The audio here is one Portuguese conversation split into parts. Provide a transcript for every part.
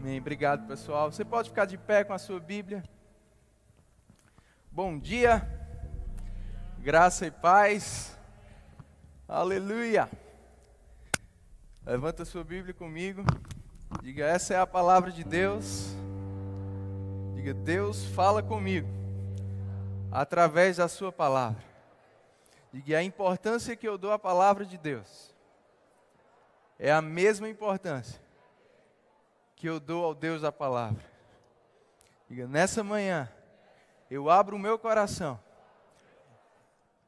Amém. Obrigado, pessoal. Você pode ficar de pé com a sua Bíblia. Bom dia. Graça e paz. Aleluia. Levanta a sua Bíblia comigo. Diga: essa é a palavra de Deus. Diga: Deus fala comigo através da sua palavra. Diga: a importância que eu dou à palavra de Deus é a mesma importância que eu dou ao Deus da palavra. Diga, nessa manhã, eu abro o meu coração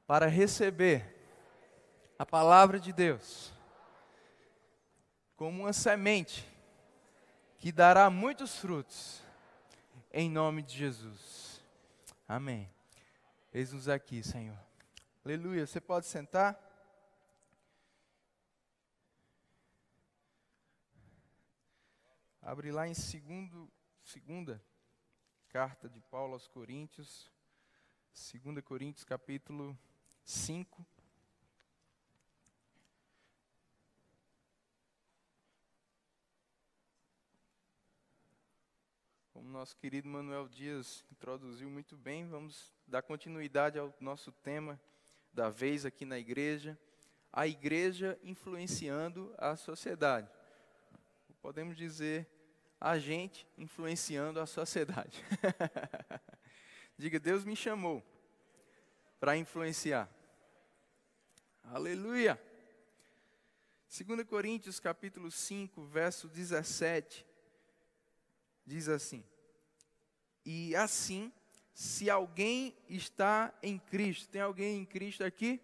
para receber a palavra de Deus como uma semente que dará muitos frutos, em nome de Jesus. Amém. Eis-nos aqui, Senhor. Aleluia. Você pode sentar? Abre lá em segundo, segunda carta de Paulo aos Coríntios, 2 Coríntios capítulo 5. Como nosso querido Manuel Dias introduziu muito bem, vamos dar continuidade ao nosso tema da vez aqui na igreja, a igreja influenciando a sociedade. Podemos dizer a gente influenciando a sociedade. Diga, Deus me chamou para influenciar. Aleluia. 2 Coríntios capítulo 5, verso 17, diz assim: E assim, se alguém está em Cristo, tem alguém em Cristo aqui?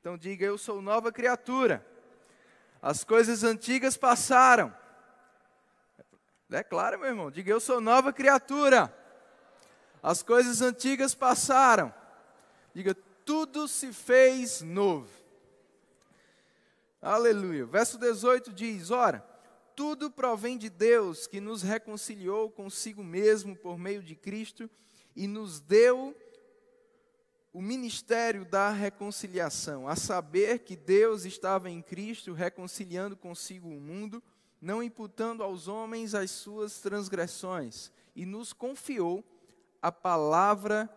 Então diga, eu sou nova criatura. As coisas antigas passaram é claro, meu irmão. Diga, eu sou nova criatura. As coisas antigas passaram. Diga, tudo se fez novo. Aleluia. Verso 18 diz: Ora, tudo provém de Deus que nos reconciliou consigo mesmo por meio de Cristo e nos deu o ministério da reconciliação, a saber que Deus estava em Cristo reconciliando consigo o mundo não imputando aos homens as suas transgressões, e nos confiou a palavra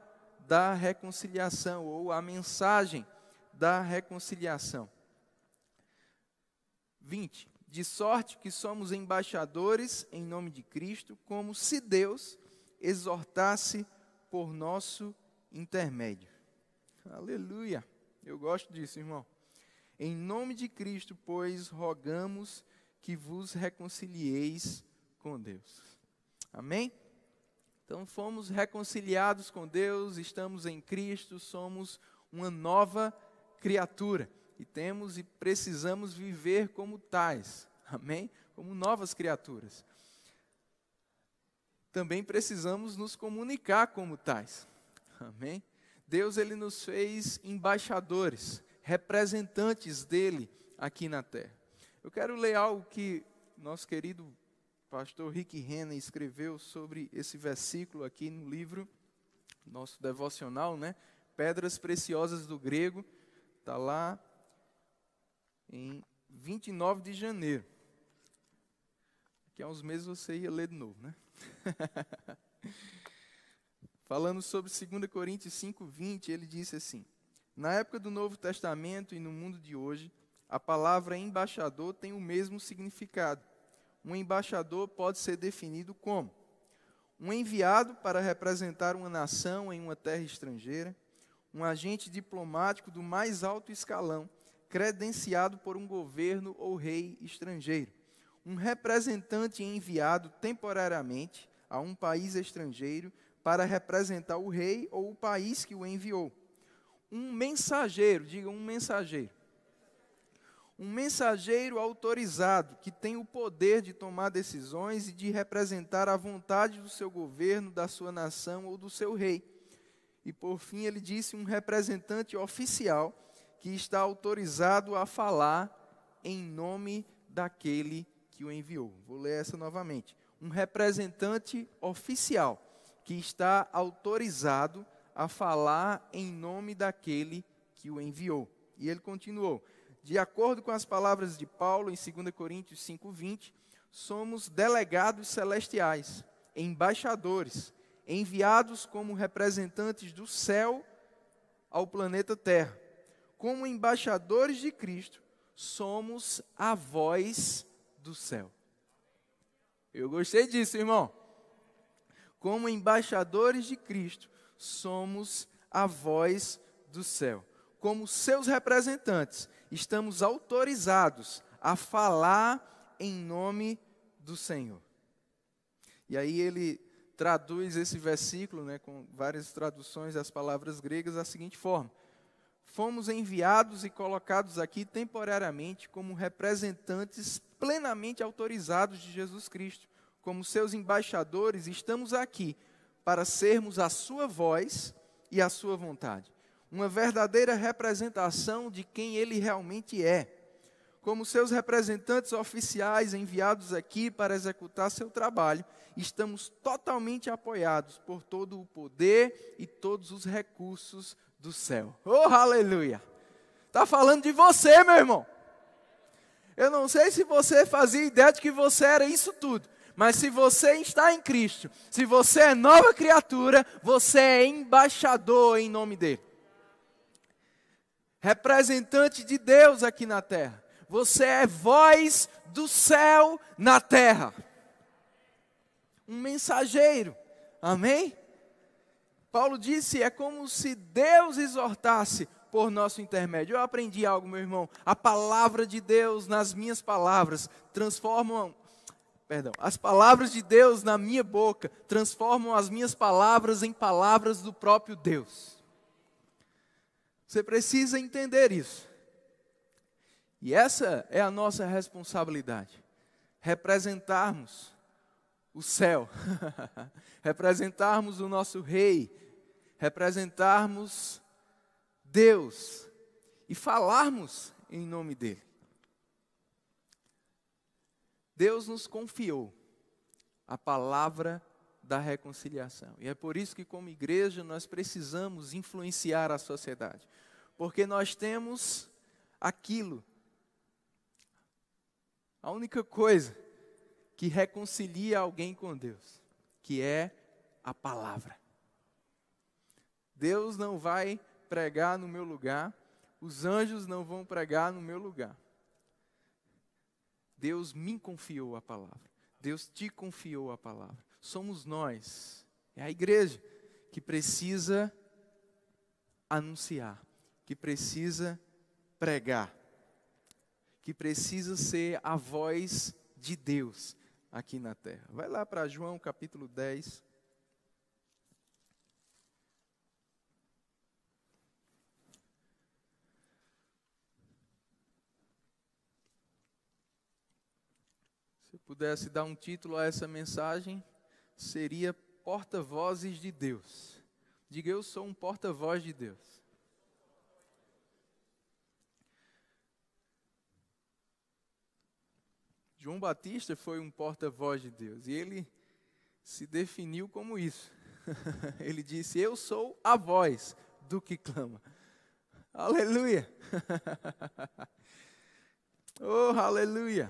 da reconciliação, ou a mensagem da reconciliação. 20. De sorte que somos embaixadores em nome de Cristo, como se Deus exortasse por nosso intermédio. Aleluia. Eu gosto disso, irmão. Em nome de Cristo, pois, rogamos que vos reconcilieis com Deus. Amém? Então fomos reconciliados com Deus, estamos em Cristo, somos uma nova criatura e temos e precisamos viver como tais. Amém? Como novas criaturas. Também precisamos nos comunicar como tais. Amém? Deus ele nos fez embaixadores, representantes dele aqui na terra. Eu quero ler algo que nosso querido pastor Rick Renner escreveu sobre esse versículo aqui no livro, nosso devocional, né? Pedras Preciosas do Grego, está lá em 29 de janeiro. Daqui a uns meses você ia ler de novo, né? Falando sobre 2 Coríntios 5,20, ele disse assim: Na época do Novo Testamento e no mundo de hoje, a palavra embaixador tem o mesmo significado. Um embaixador pode ser definido como um enviado para representar uma nação em uma terra estrangeira, um agente diplomático do mais alto escalão, credenciado por um governo ou rei estrangeiro, um representante enviado temporariamente a um país estrangeiro para representar o rei ou o país que o enviou. Um mensageiro, diga um mensageiro um mensageiro autorizado que tem o poder de tomar decisões e de representar a vontade do seu governo, da sua nação ou do seu rei. E por fim, ele disse um representante oficial que está autorizado a falar em nome daquele que o enviou. Vou ler essa novamente. Um representante oficial que está autorizado a falar em nome daquele que o enviou. E ele continuou: de acordo com as palavras de Paulo em 2 Coríntios 5:20, somos delegados celestiais, embaixadores, enviados como representantes do céu ao planeta Terra. Como embaixadores de Cristo, somos a voz do céu. Eu gostei disso, irmão. Como embaixadores de Cristo, somos a voz do céu. Como seus representantes, estamos autorizados a falar em nome do Senhor. E aí ele traduz esse versículo, né, com várias traduções das palavras gregas, da seguinte forma: Fomos enviados e colocados aqui temporariamente como representantes plenamente autorizados de Jesus Cristo. Como seus embaixadores, estamos aqui para sermos a sua voz e a sua vontade. Uma verdadeira representação de quem ele realmente é. Como seus representantes oficiais enviados aqui para executar seu trabalho, estamos totalmente apoiados por todo o poder e todos os recursos do céu. Oh, aleluia! Está falando de você, meu irmão. Eu não sei se você fazia ideia de que você era isso tudo, mas se você está em Cristo, se você é nova criatura, você é embaixador em nome dele. Representante de Deus aqui na terra. Você é voz do céu na terra. Um mensageiro. Amém? Paulo disse: é como se Deus exortasse por nosso intermédio. Eu aprendi algo, meu irmão. A palavra de Deus nas minhas palavras transformam. Perdão, as palavras de Deus na minha boca transformam as minhas palavras em palavras do próprio Deus. Você precisa entender isso. E essa é a nossa responsabilidade. Representarmos o céu, representarmos o nosso Rei, representarmos Deus e falarmos em nome dEle. Deus nos confiou a palavra da reconciliação. E é por isso que, como igreja, nós precisamos influenciar a sociedade. Porque nós temos aquilo, a única coisa que reconcilia alguém com Deus, que é a palavra. Deus não vai pregar no meu lugar, os anjos não vão pregar no meu lugar. Deus me confiou a palavra. Deus te confiou a palavra. Somos nós, é a igreja, que precisa anunciar, que precisa pregar, que precisa ser a voz de Deus aqui na terra. Vai lá para João capítulo 10. Se eu pudesse dar um título a essa mensagem, seria Porta-Vozes de Deus. Diga, eu sou um porta-voz de Deus. João Batista foi um porta-voz de Deus e ele se definiu como isso. ele disse: Eu sou a voz do que clama. Aleluia! oh, aleluia!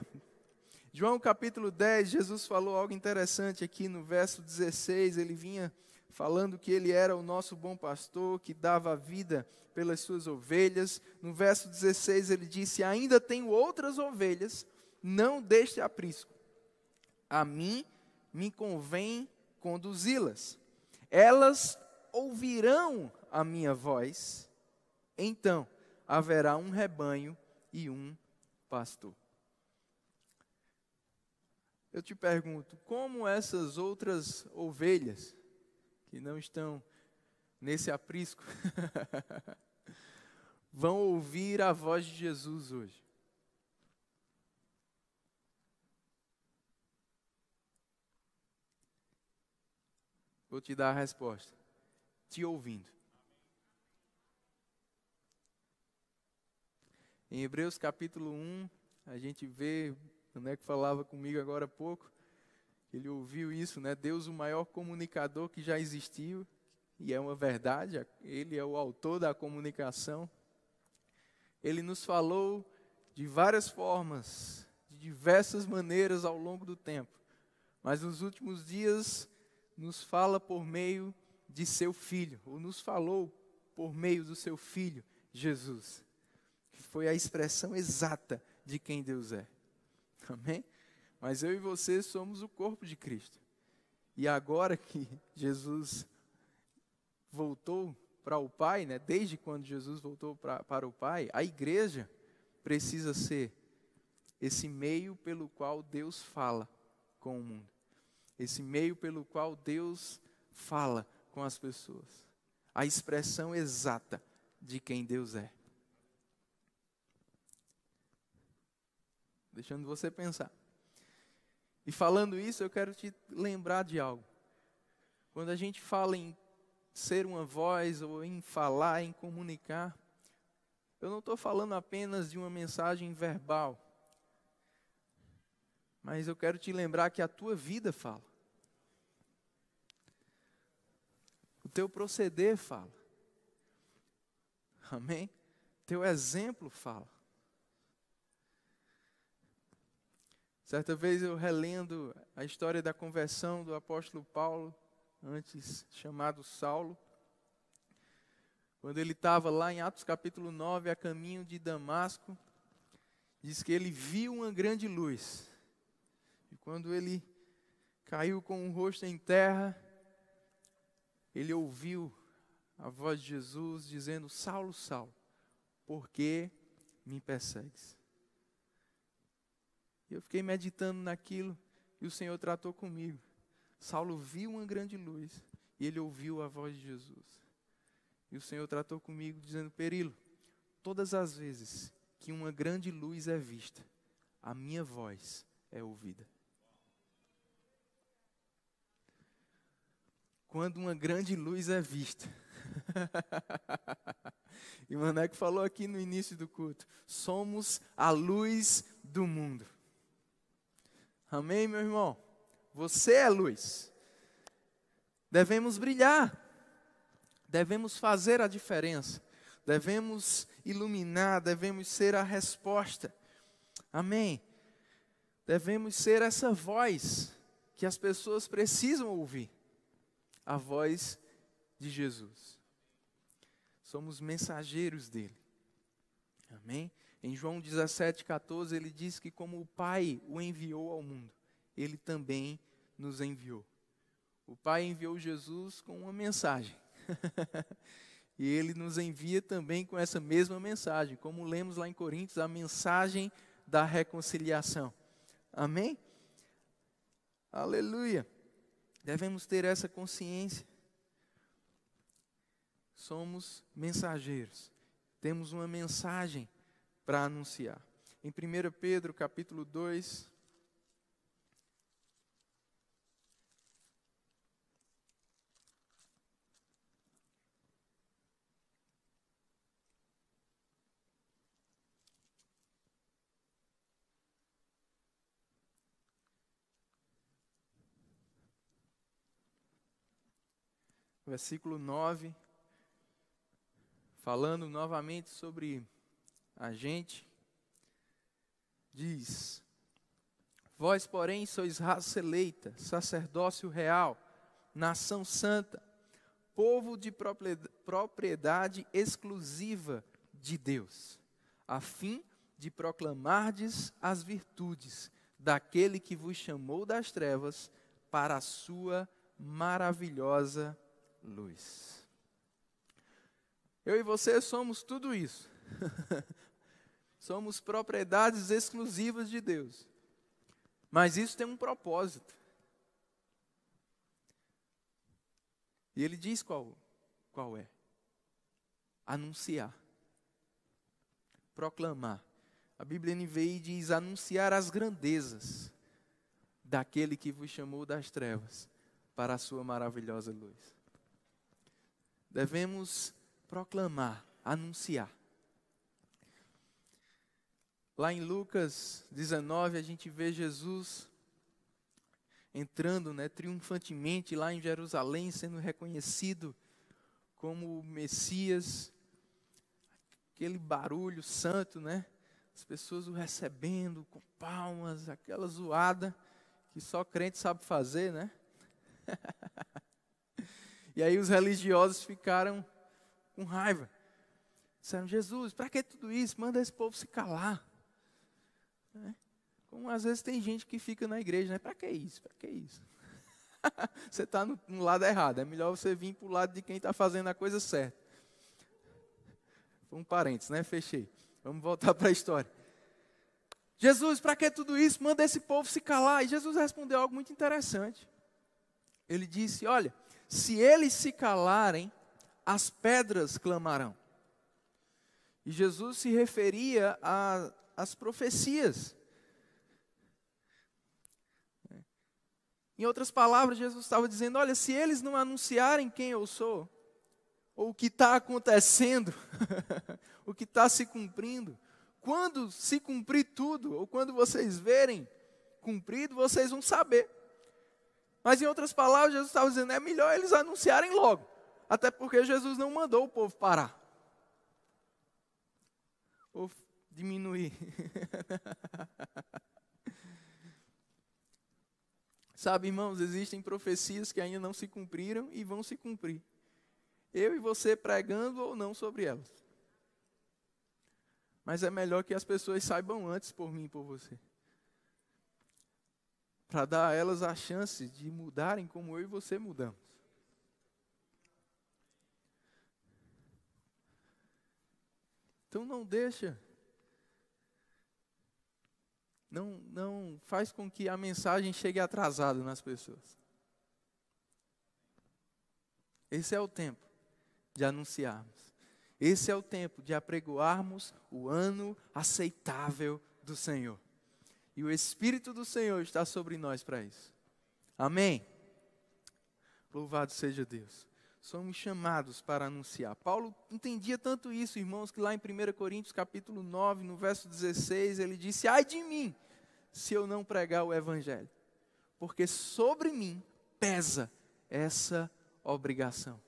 João capítulo 10, Jesus falou algo interessante aqui no verso 16. Ele vinha falando que ele era o nosso bom pastor, que dava vida pelas suas ovelhas. No verso 16 ele disse: Ainda tenho outras ovelhas, não deste aprisco. A mim me convém conduzi-las. Elas ouvirão a minha voz, então haverá um rebanho e um pastor. Eu te pergunto, como essas outras ovelhas que não estão nesse aprisco vão ouvir a voz de Jesus hoje? Vou te dar a resposta. Te ouvindo. Em Hebreus capítulo 1, a gente vê o Neco falava comigo agora há pouco. Ele ouviu isso, né? Deus, o maior comunicador que já existiu, e é uma verdade, ele é o autor da comunicação. Ele nos falou de várias formas, de diversas maneiras ao longo do tempo, mas nos últimos dias nos fala por meio de seu filho, ou nos falou por meio do seu filho, Jesus, que foi a expressão exata de quem Deus é. Amém? Mas eu e você somos o corpo de Cristo. E agora que Jesus voltou para o Pai, né, desde quando Jesus voltou pra, para o Pai, a igreja precisa ser esse meio pelo qual Deus fala com o mundo. Esse meio pelo qual Deus fala com as pessoas. A expressão exata de quem Deus é. Deixando você pensar. E falando isso, eu quero te lembrar de algo. Quando a gente fala em ser uma voz, ou em falar, em comunicar, eu não estou falando apenas de uma mensagem verbal, mas eu quero te lembrar que a tua vida fala. O teu proceder fala. Amém? Teu exemplo fala. Certa vez eu relendo a história da conversão do apóstolo Paulo, antes chamado Saulo, quando ele estava lá em Atos capítulo 9, a caminho de Damasco, diz que ele viu uma grande luz. E quando ele caiu com o rosto em terra, ele ouviu a voz de Jesus dizendo: Saulo, Saulo, por que me persegues? E eu fiquei meditando naquilo e o Senhor tratou comigo. Saulo viu uma grande luz e ele ouviu a voz de Jesus. E o Senhor tratou comigo dizendo: Perilo, todas as vezes que uma grande luz é vista, a minha voz é ouvida. Quando uma grande luz é vista. e o Maneco falou aqui no início do culto: somos a luz do mundo. Amém, meu irmão? Você é luz. Devemos brilhar. Devemos fazer a diferença. Devemos iluminar, devemos ser a resposta. Amém. Devemos ser essa voz que as pessoas precisam ouvir. A voz de Jesus. Somos mensageiros dele. Amém? Em João 17, 14, ele diz que como o Pai o enviou ao mundo, ele também nos enviou. O Pai enviou Jesus com uma mensagem. e ele nos envia também com essa mesma mensagem, como lemos lá em Coríntios, a mensagem da reconciliação. Amém? Aleluia. Devemos ter essa consciência. Somos mensageiros. Temos uma mensagem para anunciar. Em 1 Pedro, capítulo 2, versículo 9, falando novamente sobre a gente, diz: Vós, porém, sois raça eleita, sacerdócio real, nação santa, povo de propriedade exclusiva de Deus, a fim de proclamardes as virtudes daquele que vos chamou das trevas para a sua maravilhosa luz. Eu e você somos tudo isso. Somos propriedades exclusivas de Deus. Mas isso tem um propósito. E ele diz qual, qual é: anunciar, proclamar. A Bíblia NVI diz: anunciar as grandezas daquele que vos chamou das trevas para a sua maravilhosa luz. Devemos proclamar, anunciar. Lá em Lucas 19, a gente vê Jesus entrando né, triunfantemente lá em Jerusalém, sendo reconhecido como o Messias, aquele barulho santo, né? as pessoas o recebendo com palmas, aquela zoada que só crente sabe fazer, né? e aí os religiosos ficaram com raiva. Disseram, Jesus, para que tudo isso? Manda esse povo se calar. Né? Como às vezes tem gente que fica na igreja, né? Para que isso? Para que isso? você está no, no, lado errado. É melhor você vir para o lado de quem está fazendo a coisa certa. Um parênteses, né? Fechei. Vamos voltar para a história. Jesus, para que tudo isso? Manda esse povo se calar. E Jesus respondeu algo muito interessante. Ele disse: Olha, se eles se calarem, as pedras clamarão. E Jesus se referia às profecias. Em outras palavras, Jesus estava dizendo: Olha, se eles não anunciarem quem eu sou, ou o que está acontecendo, o que está se cumprindo, quando se cumprir tudo, ou quando vocês verem cumprido, vocês vão saber. Mas em outras palavras, Jesus estava dizendo: é melhor eles anunciarem logo, até porque Jesus não mandou o povo parar ou diminuir. Sabe, irmãos, existem profecias que ainda não se cumpriram e vão se cumprir. Eu e você pregando ou não sobre elas. Mas é melhor que as pessoas saibam antes por mim e por você. Para dar a elas a chance de mudarem como eu e você mudamos. Então não deixa. Não, não faz com que a mensagem chegue atrasada nas pessoas. Esse é o tempo de anunciarmos. Esse é o tempo de apregoarmos o ano aceitável do Senhor. E o Espírito do Senhor está sobre nós para isso. Amém? Louvado seja Deus. Somos chamados para anunciar. Paulo entendia tanto isso, irmãos, que lá em 1 Coríntios capítulo 9, no verso 16, ele disse: Ai de mim, se eu não pregar o Evangelho, porque sobre mim pesa essa obrigação.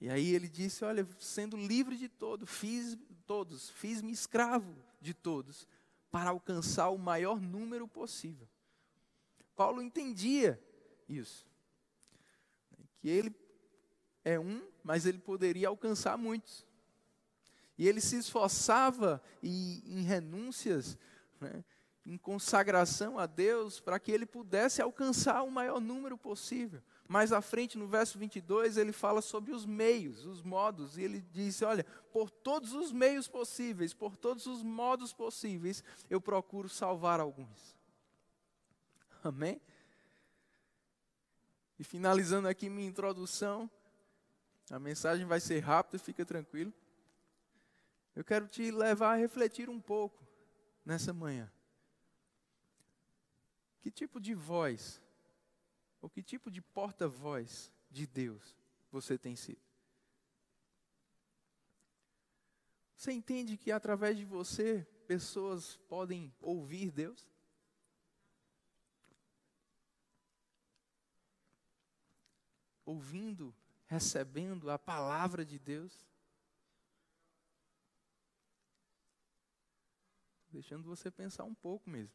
E aí ele disse: Olha, sendo livre de todo, fiz todos, fiz-me escravo de todos, para alcançar o maior número possível. Paulo entendia isso. Que ele é um, mas ele poderia alcançar muitos. E ele se esforçava e, em renúncias, né, em consagração a Deus, para que ele pudesse alcançar o maior número possível. Mais à frente, no verso 22, ele fala sobre os meios, os modos, e ele diz: Olha, por todos os meios possíveis, por todos os modos possíveis, eu procuro salvar alguns. Amém? E finalizando aqui minha introdução, a mensagem vai ser rápida, fica tranquilo. Eu quero te levar a refletir um pouco nessa manhã. Que tipo de voz ou que tipo de porta-voz de Deus você tem sido? Você entende que através de você pessoas podem ouvir Deus? Ouvindo, recebendo a palavra de Deus? Deixando você pensar um pouco mesmo.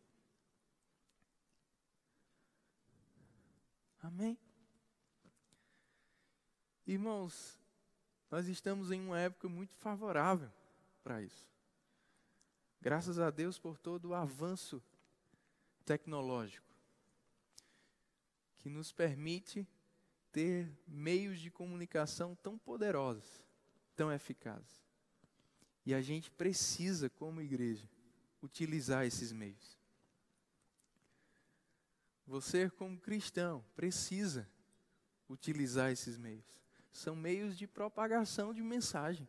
Amém? Irmãos, nós estamos em uma época muito favorável para isso. Graças a Deus por todo o avanço tecnológico que nos permite ter meios de comunicação tão poderosos, tão eficazes. E a gente precisa, como igreja, utilizar esses meios. Você, como cristão, precisa utilizar esses meios. São meios de propagação de mensagem.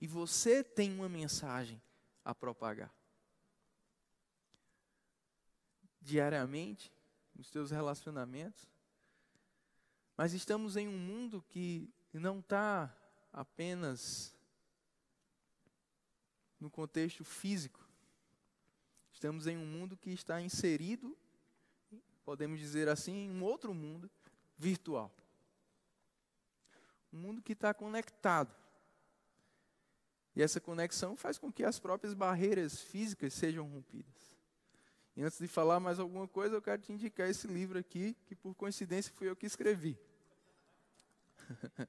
E você tem uma mensagem a propagar. Diariamente, nos seus relacionamentos. Mas estamos em um mundo que não está apenas no contexto físico. Estamos em um mundo que está inserido podemos dizer assim, um outro mundo virtual. Um mundo que está conectado. E essa conexão faz com que as próprias barreiras físicas sejam rompidas. E antes de falar mais alguma coisa, eu quero te indicar esse livro aqui, que por coincidência fui eu que escrevi.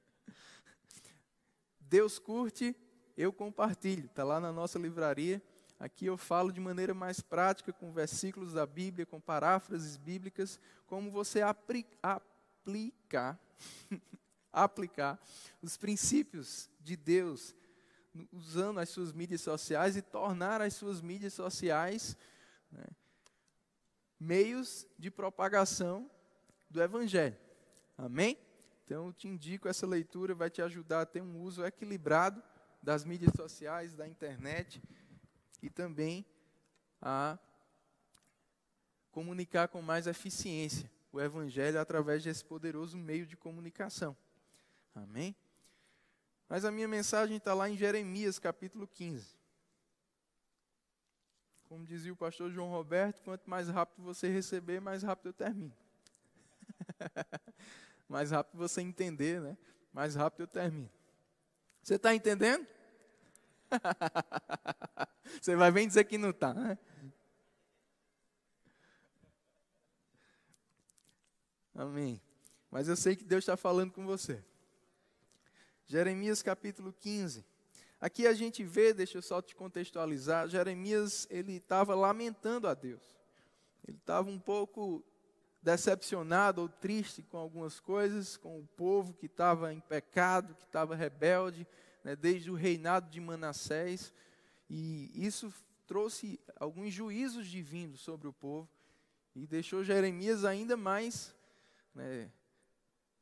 Deus curte, eu compartilho. Está lá na nossa livraria. Aqui eu falo de maneira mais prática, com versículos da Bíblia, com paráfrases bíblicas, como você aplicar, aplicar os princípios de Deus usando as suas mídias sociais e tornar as suas mídias sociais né, meios de propagação do Evangelho. Amém? Então, eu te indico essa leitura, vai te ajudar a ter um uso equilibrado das mídias sociais, da internet e também a comunicar com mais eficiência o Evangelho através desse poderoso meio de comunicação. Amém? Mas a minha mensagem está lá em Jeremias capítulo 15. Como dizia o pastor João Roberto, quanto mais rápido você receber, mais rápido eu termino. mais rápido você entender, né? Mais rápido eu termino. Você está entendendo? você vai bem dizer que não está, né? Amém. Mas eu sei que Deus está falando com você. Jeremias capítulo 15. Aqui a gente vê, deixa eu só te contextualizar, Jeremias ele estava lamentando a Deus. Ele estava um pouco decepcionado ou triste com algumas coisas, com o povo que estava em pecado, que estava rebelde, né, desde o reinado de Manassés. E isso trouxe alguns juízos divinos sobre o povo e deixou Jeremias ainda mais né,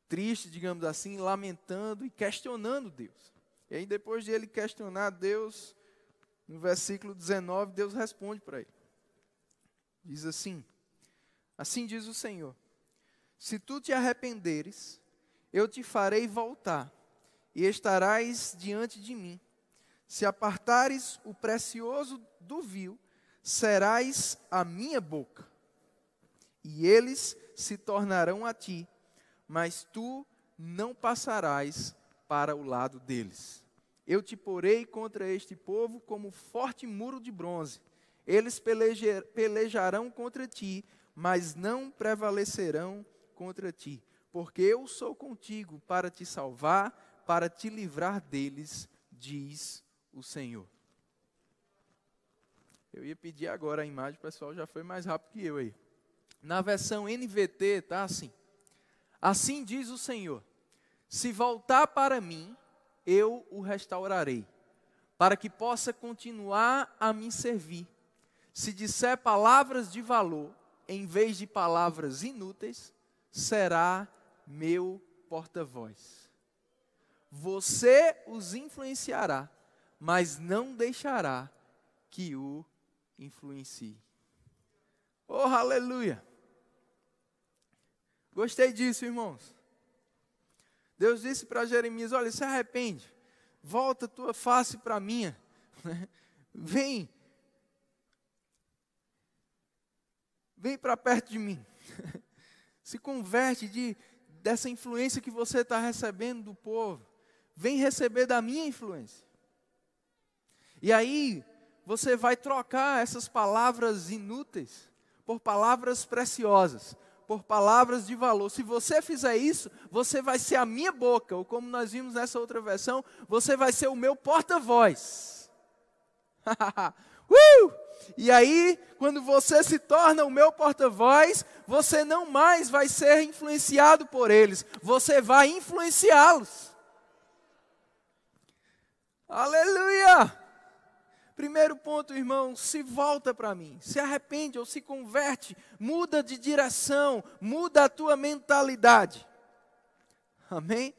triste, digamos assim, lamentando e questionando Deus. E aí, depois de ele questionar Deus, no versículo 19, Deus responde para ele. Diz assim: Assim diz o Senhor: Se tu te arrependeres, eu te farei voltar, e estarás diante de mim. Se apartares o precioso do vil, serás a minha boca, e eles se tornarão a ti mas tu não passarás para o lado deles. Eu te porei contra este povo como forte muro de bronze. Eles pelejarão contra ti, mas não prevalecerão contra ti, porque eu sou contigo para te salvar, para te livrar deles, diz o Senhor. Eu ia pedir agora a imagem, o pessoal já foi mais rápido que eu aí. Na versão NVT tá assim: Assim diz o Senhor: se voltar para mim, eu o restaurarei, para que possa continuar a me servir. Se disser palavras de valor, em vez de palavras inúteis, será meu porta-voz. Você os influenciará, mas não deixará que o influencie. Oh, aleluia! Gostei disso, irmãos. Deus disse para Jeremias: Olha, se arrepende, volta tua face para a minha, vem, vem para perto de mim, se converte de, dessa influência que você está recebendo do povo, vem receber da minha influência. E aí, você vai trocar essas palavras inúteis por palavras preciosas por palavras de valor. Se você fizer isso, você vai ser a minha boca, ou como nós vimos nessa outra versão, você vai ser o meu porta-voz. uh! E aí, quando você se torna o meu porta-voz, você não mais vai ser influenciado por eles, você vai influenciá-los. Aleluia! Primeiro ponto, irmão, se volta para mim, se arrepende ou se converte, muda de direção, muda a tua mentalidade. Amém?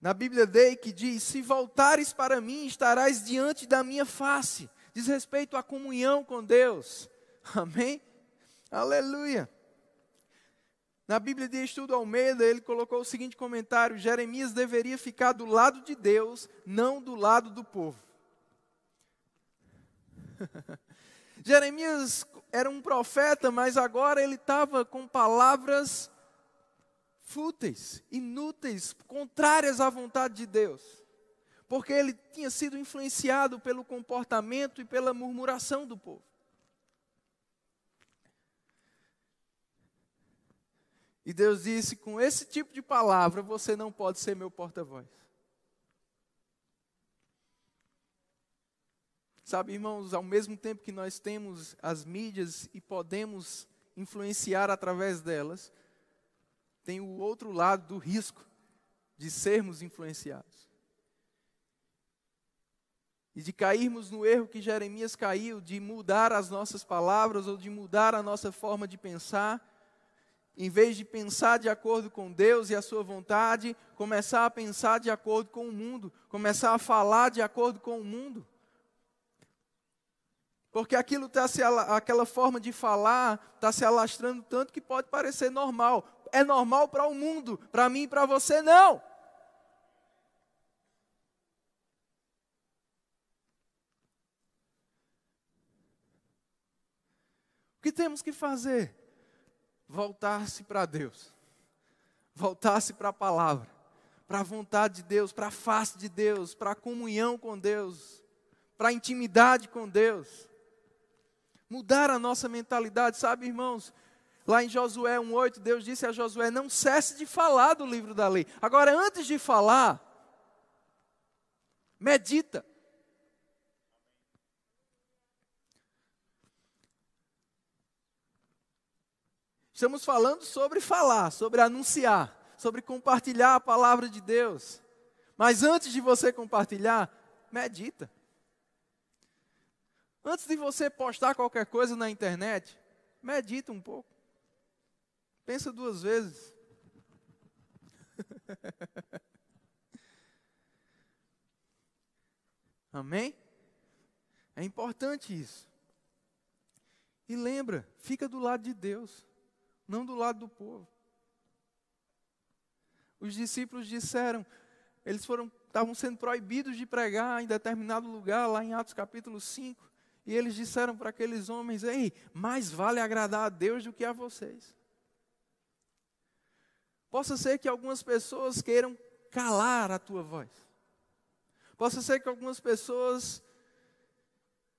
Na Bíblia dei que diz: Se voltares para mim, estarás diante da minha face. Diz respeito à comunhão com Deus. Amém? Aleluia. Na Bíblia de Estudo Almeida, ele colocou o seguinte comentário: Jeremias deveria ficar do lado de Deus, não do lado do povo. Jeremias era um profeta, mas agora ele estava com palavras fúteis, inúteis, contrárias à vontade de Deus. porque ele tinha sido influenciado pelo comportamento e pela murmuração do povo. E Deus disse: com esse tipo de palavra você não pode ser meu porta-voz. Sabe, irmãos, ao mesmo tempo que nós temos as mídias e podemos influenciar através delas, tem o outro lado do risco de sermos influenciados. E de cairmos no erro que Jeremias caiu, de mudar as nossas palavras ou de mudar a nossa forma de pensar, em vez de pensar de acordo com Deus e a sua vontade, começar a pensar de acordo com o mundo, começar a falar de acordo com o mundo. Porque aquilo tá se, aquela forma de falar está se alastrando tanto que pode parecer normal. É normal para o mundo, para mim e para você não. O que temos que fazer? Voltar-se para Deus, voltar-se para a palavra, para a vontade de Deus, para a face de Deus, para a comunhão com Deus, para a intimidade com Deus mudar a nossa mentalidade, sabe, irmãos? Lá em Josué 1,8, Deus disse a Josué: Não cesse de falar do livro da lei. Agora, antes de falar, medita. Estamos falando sobre falar, sobre anunciar, sobre compartilhar a palavra de Deus. Mas antes de você compartilhar, medita. Antes de você postar qualquer coisa na internet, medita um pouco. Pensa duas vezes. Amém? É importante isso. E lembra, fica do lado de Deus, não do lado do povo. Os discípulos disseram, eles foram, estavam sendo proibidos de pregar em determinado lugar, lá em Atos capítulo 5. E eles disseram para aqueles homens: Ei, mais vale agradar a Deus do que a vocês. Possa ser que algumas pessoas queiram calar a tua voz. Possa ser que algumas pessoas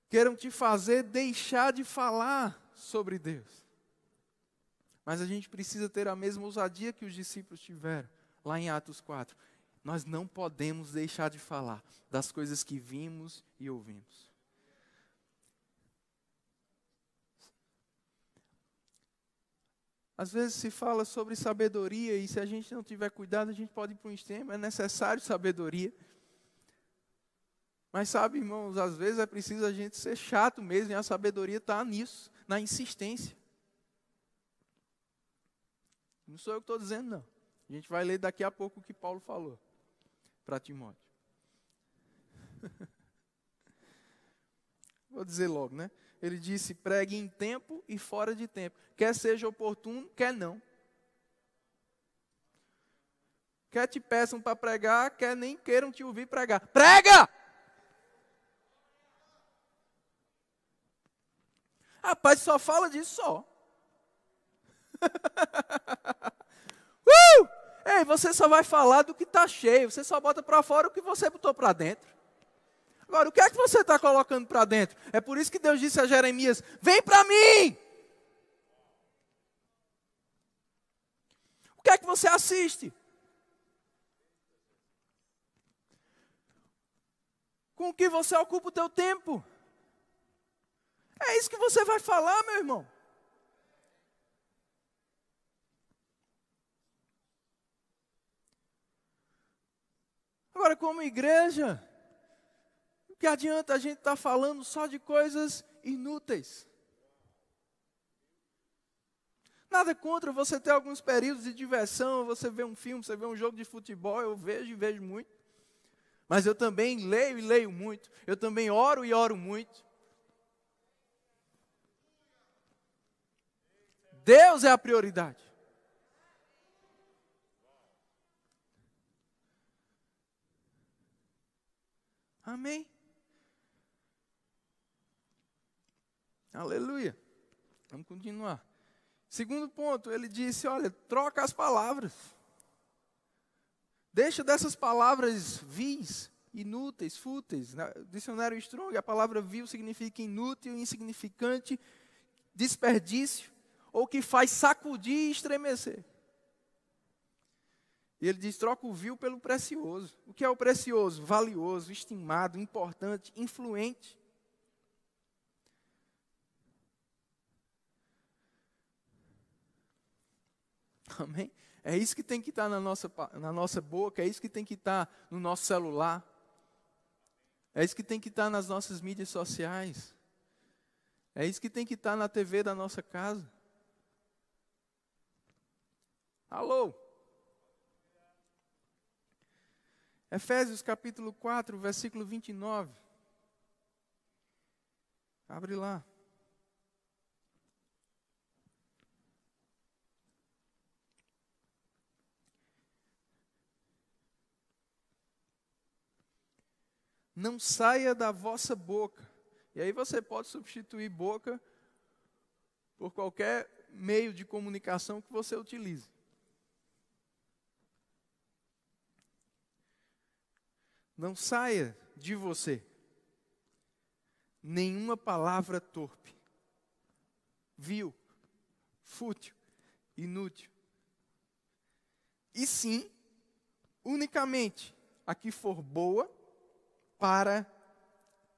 queiram te fazer deixar de falar sobre Deus. Mas a gente precisa ter a mesma ousadia que os discípulos tiveram lá em Atos 4. Nós não podemos deixar de falar das coisas que vimos e ouvimos. Às vezes se fala sobre sabedoria e se a gente não tiver cuidado, a gente pode ir para um extremo. É necessário sabedoria. Mas sabe, irmãos, às vezes é preciso a gente ser chato mesmo e a sabedoria está nisso, na insistência. Não sou eu que estou dizendo, não. A gente vai ler daqui a pouco o que Paulo falou para Timóteo. Vou dizer logo, né? Ele disse: pregue em tempo e fora de tempo. Quer seja oportuno, quer não. Quer te peçam para pregar, quer nem queiram te ouvir pregar. Prega! Rapaz, só fala disso só. uh! Ei, você só vai falar do que está cheio. Você só bota para fora o que você botou para dentro. Agora, o que é que você está colocando para dentro? É por isso que Deus disse a Jeremias: Vem para mim! O que é que você assiste? Com o que você ocupa o teu tempo? É isso que você vai falar, meu irmão. Agora, como igreja, que adianta a gente estar tá falando só de coisas inúteis? Nada contra você ter alguns períodos de diversão, você vê um filme, você vê um jogo de futebol, eu vejo e vejo muito. Mas eu também leio e leio muito. Eu também oro e oro muito. Deus é a prioridade. Amém? Aleluia. Vamos continuar. Segundo ponto, ele disse: olha, troca as palavras. Deixa dessas palavras vis inúteis, fúteis. No dicionário Strong, a palavra vil significa inútil, insignificante, desperdício, ou que faz sacudir e estremecer. E ele diz: troca o vil pelo precioso. O que é o precioso? Valioso, estimado, importante, influente. Amém? É isso que tem que estar na nossa, na nossa boca, é isso que tem que estar no nosso celular, é isso que tem que estar nas nossas mídias sociais, é isso que tem que estar na TV da nossa casa. Alô? Efésios capítulo 4, versículo 29. Abre lá. Não saia da vossa boca. E aí você pode substituir boca por qualquer meio de comunicação que você utilize. Não saia de você nenhuma palavra torpe, vil, fútil, inútil. E sim, unicamente a que for boa para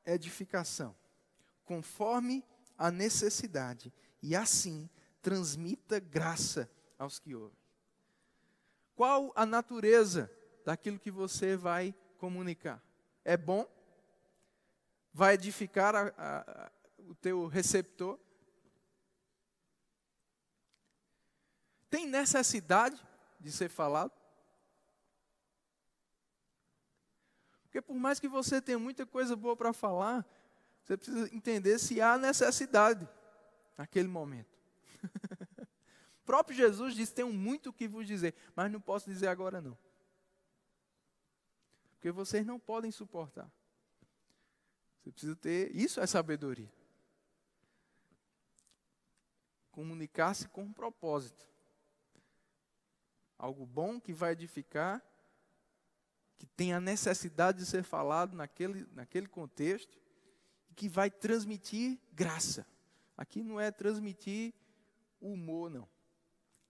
edificação, conforme a necessidade, e assim transmita graça aos que ouvem. Qual a natureza daquilo que você vai comunicar. É bom? Vai edificar a, a, o teu receptor? Tem necessidade de ser falado? Porque por mais que você tenha muita coisa boa para falar, você precisa entender se há necessidade naquele momento. o próprio Jesus disse: Tenho muito o que vos dizer, mas não posso dizer agora não porque vocês não podem suportar. Você precisa ter, isso é sabedoria. Comunicar-se com um propósito. Algo bom que vai edificar, que tem a necessidade de ser falado naquele, naquele contexto, e que vai transmitir graça. Aqui não é transmitir humor, não.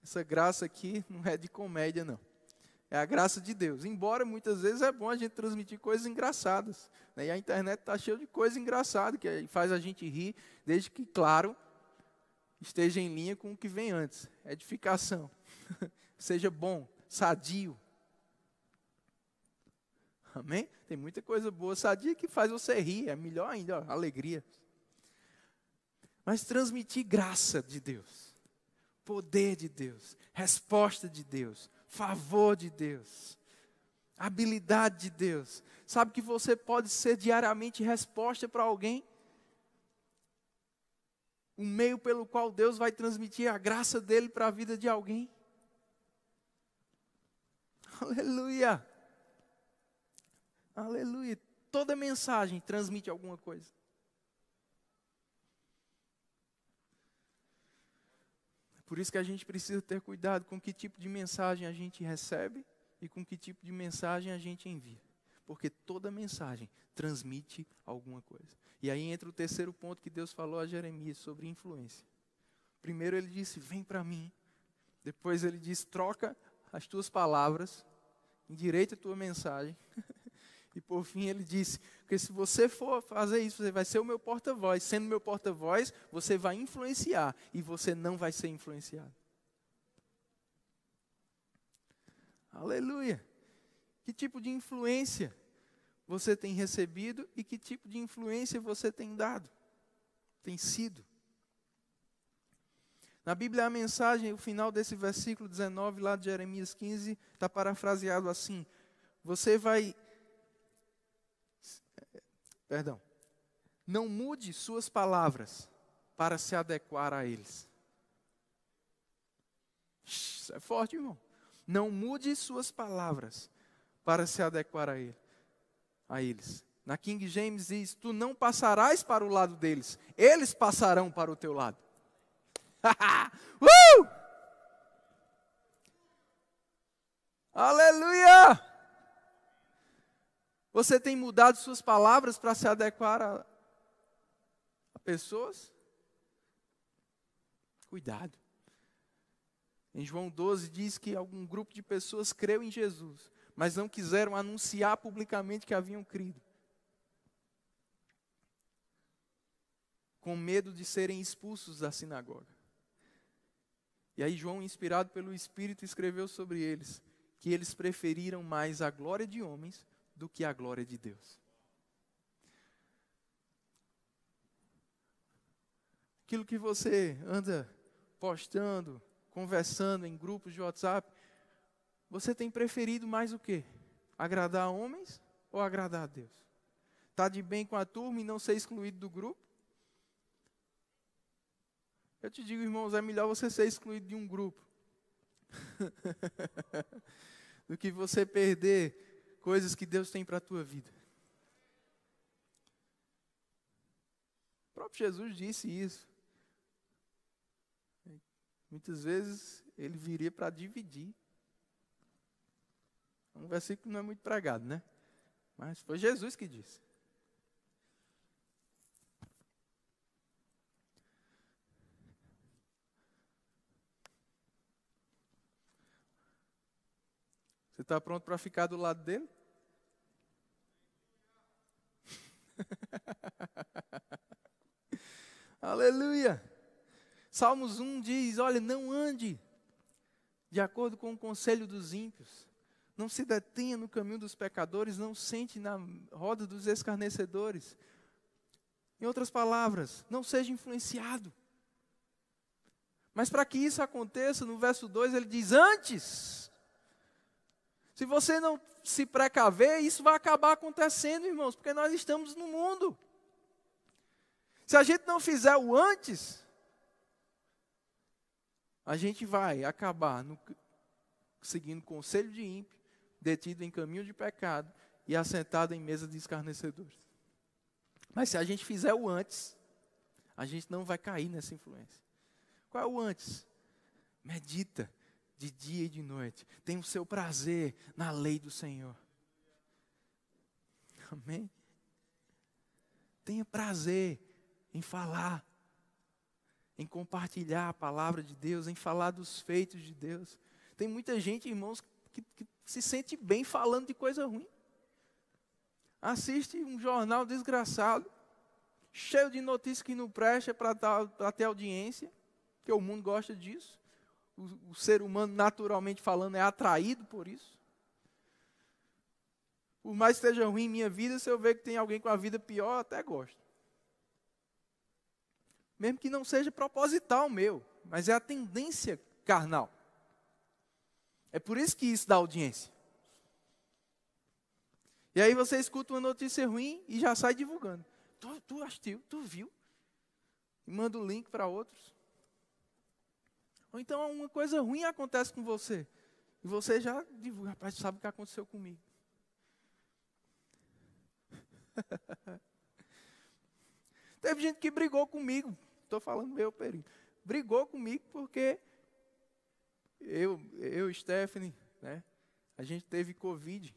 Essa graça aqui não é de comédia, não. É a graça de Deus. Embora muitas vezes é bom a gente transmitir coisas engraçadas. Né? E a internet está cheia de coisas engraçadas que faz a gente rir, desde que, claro, esteja em linha com o que vem antes. Edificação. Seja bom, sadio. Amém? Tem muita coisa boa, sadia, que faz você rir. É melhor ainda, ó, alegria. Mas transmitir graça de Deus, poder de Deus, resposta de Deus, favor de Deus, habilidade de Deus. Sabe que você pode ser diariamente resposta para alguém? Um meio pelo qual Deus vai transmitir a graça dele para a vida de alguém. Aleluia! Aleluia! Toda mensagem transmite alguma coisa. Por isso que a gente precisa ter cuidado com que tipo de mensagem a gente recebe e com que tipo de mensagem a gente envia. Porque toda mensagem transmite alguma coisa. E aí entra o terceiro ponto que Deus falou a Jeremias sobre influência. Primeiro ele disse: Vem para mim. Depois ele disse: Troca as tuas palavras, endireita a tua mensagem. E por fim ele disse: porque se você for fazer isso, você vai ser o meu porta-voz. Sendo meu porta-voz, você vai influenciar e você não vai ser influenciado. Aleluia! Que tipo de influência você tem recebido e que tipo de influência você tem dado, tem sido? Na Bíblia, a mensagem, o final desse versículo 19, lá de Jeremias 15, está parafraseado assim: Você vai Perdão. Não mude suas palavras para se adequar a eles. Isso é forte, irmão. Não mude suas palavras para se adequar a, ele, a eles. Na King James diz: Tu não passarás para o lado deles, eles passarão para o teu lado. uh! Aleluia! Você tem mudado suas palavras para se adequar a, a pessoas? Cuidado. Em João 12 diz que algum grupo de pessoas creu em Jesus, mas não quiseram anunciar publicamente que haviam crido. Com medo de serem expulsos da sinagoga. E aí João, inspirado pelo Espírito, escreveu sobre eles que eles preferiram mais a glória de homens do que a glória de Deus. Aquilo que você anda postando, conversando em grupos de WhatsApp, você tem preferido mais o quê? Agradar homens ou agradar a Deus? Está de bem com a turma e não ser excluído do grupo? Eu te digo, irmãos, é melhor você ser excluído de um grupo do que você perder coisas que Deus tem para a tua vida. O próprio Jesus disse isso. Muitas vezes ele viria para dividir. Um versículo que não é muito pregado, né? Mas foi Jesus que disse. Está pronto para ficar do lado dele? Aleluia! Salmos 1 diz: Olha, não ande de acordo com o conselho dos ímpios, não se detenha no caminho dos pecadores, não sente na roda dos escarnecedores. Em outras palavras, não seja influenciado. Mas para que isso aconteça, no verso 2 ele diz: Antes, se você não se precaver, isso vai acabar acontecendo, irmãos, porque nós estamos no mundo. Se a gente não fizer o antes, a gente vai acabar no, seguindo conselho de ímpio, detido em caminho de pecado e assentado em mesa de escarnecedores. Mas se a gente fizer o antes, a gente não vai cair nessa influência. Qual é o antes? Medita de dia e de noite. Tem o seu prazer na lei do Senhor. Amém? Tenha prazer em falar em compartilhar a palavra de Deus, em falar dos feitos de Deus. Tem muita gente, irmãos, que, que se sente bem falando de coisa ruim. Assiste um jornal desgraçado, cheio de notícias que não presta para ter audiência, que o mundo gosta disso. O, o ser humano, naturalmente falando, é atraído por isso. Por mais que esteja ruim minha vida, se eu ver que tem alguém com a vida pior, eu até gosto mesmo que não seja proposital meu, mas é a tendência carnal. É por isso que isso dá audiência. E aí você escuta uma notícia ruim e já sai divulgando. Tu, tu assistiu, tu viu? E manda o link para outros. Ou então uma coisa ruim acontece com você. E você já divulga, rapaz, sabe o que aconteceu comigo. Teve gente que brigou comigo Estou falando meu perigo. Brigou comigo porque eu, eu Stephanie, né? A gente teve Covid,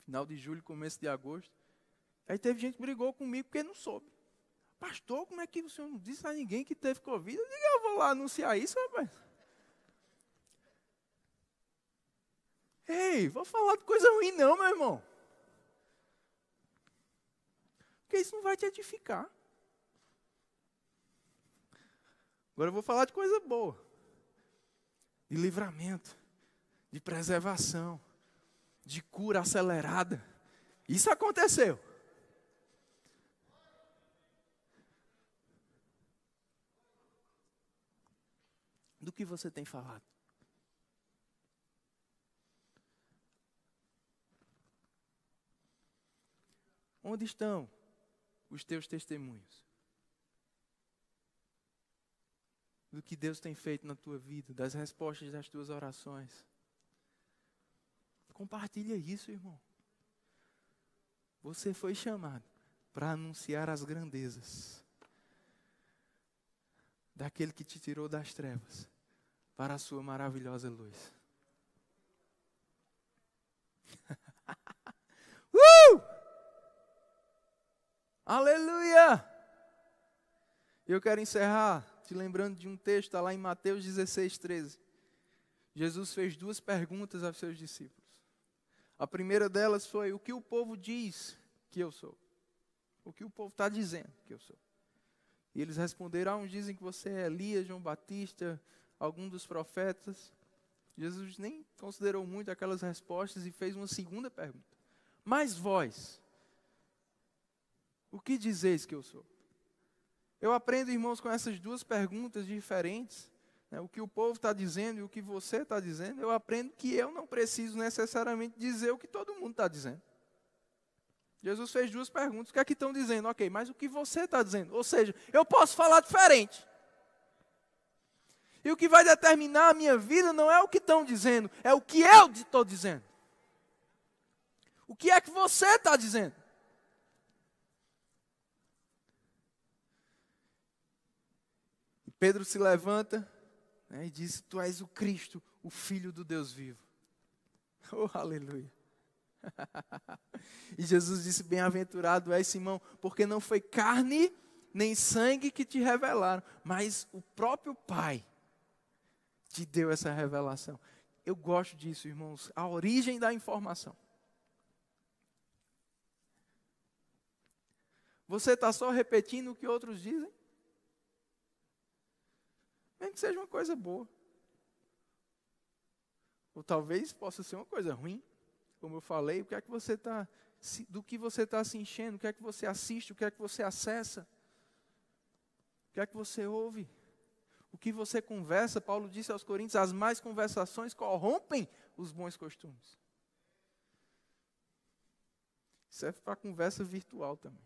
final de julho, começo de agosto. Aí teve gente que brigou comigo porque não soube. Pastor, como é que o senhor não disse a ninguém que teve Covid? Eu digo, eu vou lá anunciar isso, rapaz. Ei, vou falar de coisa ruim não, meu irmão. Porque isso não vai te edificar. Agora eu vou falar de coisa boa. De livramento, de preservação, de cura acelerada. Isso aconteceu. Que você tem falado? Onde estão os teus testemunhos? do que Deus tem feito na tua vida, das respostas das tuas orações. Compartilha isso, irmão. Você foi chamado para anunciar as grandezas daquele que te tirou das trevas para a sua maravilhosa luz. uh! Aleluia! Eu quero encerrar te lembrando de um texto, está lá em Mateus 16, 13. Jesus fez duas perguntas aos seus discípulos. A primeira delas foi: O que o povo diz que eu sou? O que o povo está dizendo que eu sou? E eles responderam: ah, uns dizem que você é Elias, João Batista, algum dos profetas. Jesus nem considerou muito aquelas respostas e fez uma segunda pergunta. Mas vós, o que dizeis que eu sou? Eu aprendo, irmãos, com essas duas perguntas diferentes, né, o que o povo está dizendo e o que você está dizendo, eu aprendo que eu não preciso necessariamente dizer o que todo mundo está dizendo. Jesus fez duas perguntas. O que é que estão dizendo? Ok, mas o que você está dizendo? Ou seja, eu posso falar diferente. E o que vai determinar a minha vida não é o que estão dizendo, é o que eu estou dizendo. O que é que você está dizendo? Pedro se levanta né, e diz: Tu és o Cristo, o Filho do Deus vivo. Oh, aleluia. e Jesus disse: Bem-aventurado és Simão, porque não foi carne nem sangue que te revelaram, mas o próprio Pai te deu essa revelação. Eu gosto disso, irmãos, a origem da informação. Você está só repetindo o que outros dizem? Mesmo que seja uma coisa boa. Ou talvez possa ser uma coisa ruim como eu falei, o que é que você está, do que você está se enchendo, o que é que você assiste, o que é que você acessa, o que é que você ouve, que você conversa. Paulo disse aos Coríntios: as mais conversações corrompem os bons costumes. Serve para conversa virtual também.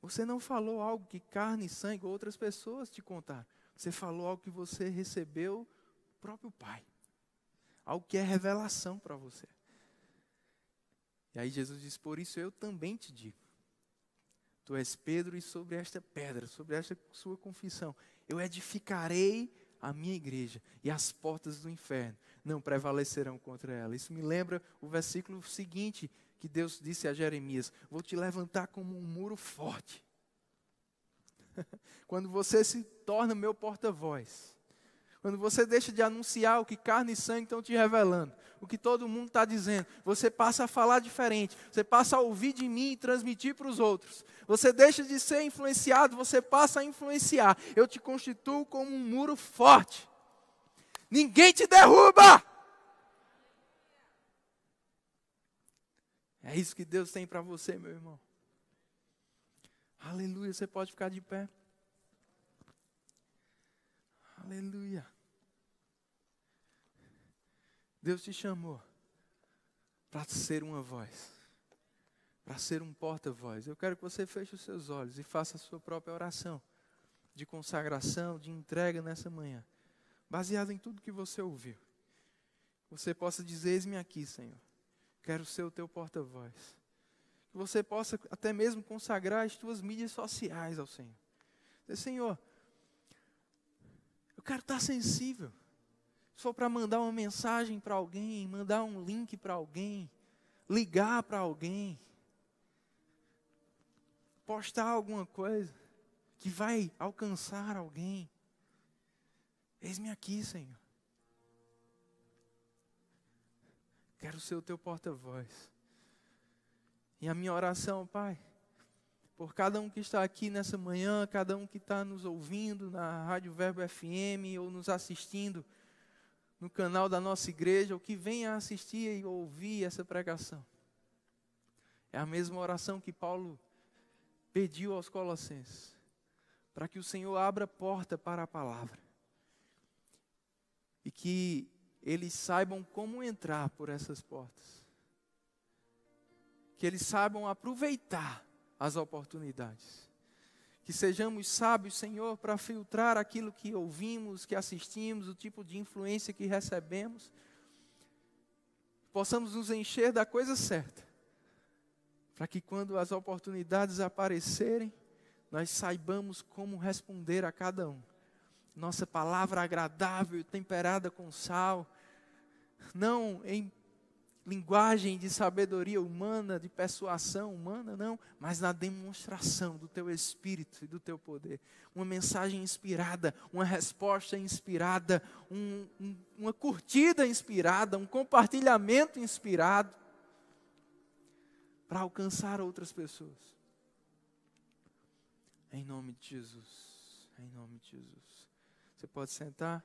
Você não falou algo que carne e sangue ou outras pessoas te contaram. Você falou algo que você recebeu do próprio Pai. Algo que é revelação para você. E aí Jesus diz: Por isso eu também te digo. Tu és Pedro, e sobre esta pedra, sobre esta sua confissão, eu edificarei a minha igreja, e as portas do inferno não prevalecerão contra ela. Isso me lembra o versículo seguinte, que Deus disse a Jeremias: Vou te levantar como um muro forte. Quando você se torna meu porta-voz, quando você deixa de anunciar o que carne e sangue estão te revelando, o que todo mundo está dizendo, você passa a falar diferente, você passa a ouvir de mim e transmitir para os outros. Você deixa de ser influenciado, você passa a influenciar. Eu te constituo como um muro forte. Ninguém te derruba! É isso que Deus tem para você, meu irmão. Aleluia, você pode ficar de pé. Aleluia. Deus te chamou para ser uma voz, para ser um porta-voz. Eu quero que você feche os seus olhos e faça a sua própria oração de consagração, de entrega nessa manhã, baseada em tudo que você ouviu. Você possa dizer: Eis-me aqui, Senhor. Quero ser o teu porta-voz. Que você possa até mesmo consagrar as tuas mídias sociais ao Senhor. Dizer, Senhor, eu quero estar sensível. Se for para mandar uma mensagem para alguém, mandar um link para alguém, ligar para alguém, postar alguma coisa que vai alcançar alguém. Eis-me aqui, Senhor. Quero ser o teu porta-voz. E a minha oração, Pai, por cada um que está aqui nessa manhã, cada um que está nos ouvindo na Rádio Verbo FM ou nos assistindo no canal da nossa igreja, ou que venha assistir e ouvir essa pregação. É a mesma oração que Paulo pediu aos Colossenses, para que o Senhor abra porta para a palavra. E que eles saibam como entrar por essas portas. Que eles saibam aproveitar as oportunidades. Que sejamos sábios, Senhor, para filtrar aquilo que ouvimos, que assistimos, o tipo de influência que recebemos. Possamos nos encher da coisa certa. Para que quando as oportunidades aparecerem, nós saibamos como responder a cada um nossa palavra agradável, temperada com sal, não em linguagem de sabedoria humana, de persuasão humana, não, mas na demonstração do teu espírito e do teu poder. Uma mensagem inspirada, uma resposta inspirada, um, um, uma curtida inspirada, um compartilhamento inspirado para alcançar outras pessoas. Em nome de Jesus. Em nome de Jesus. Você pode sentar?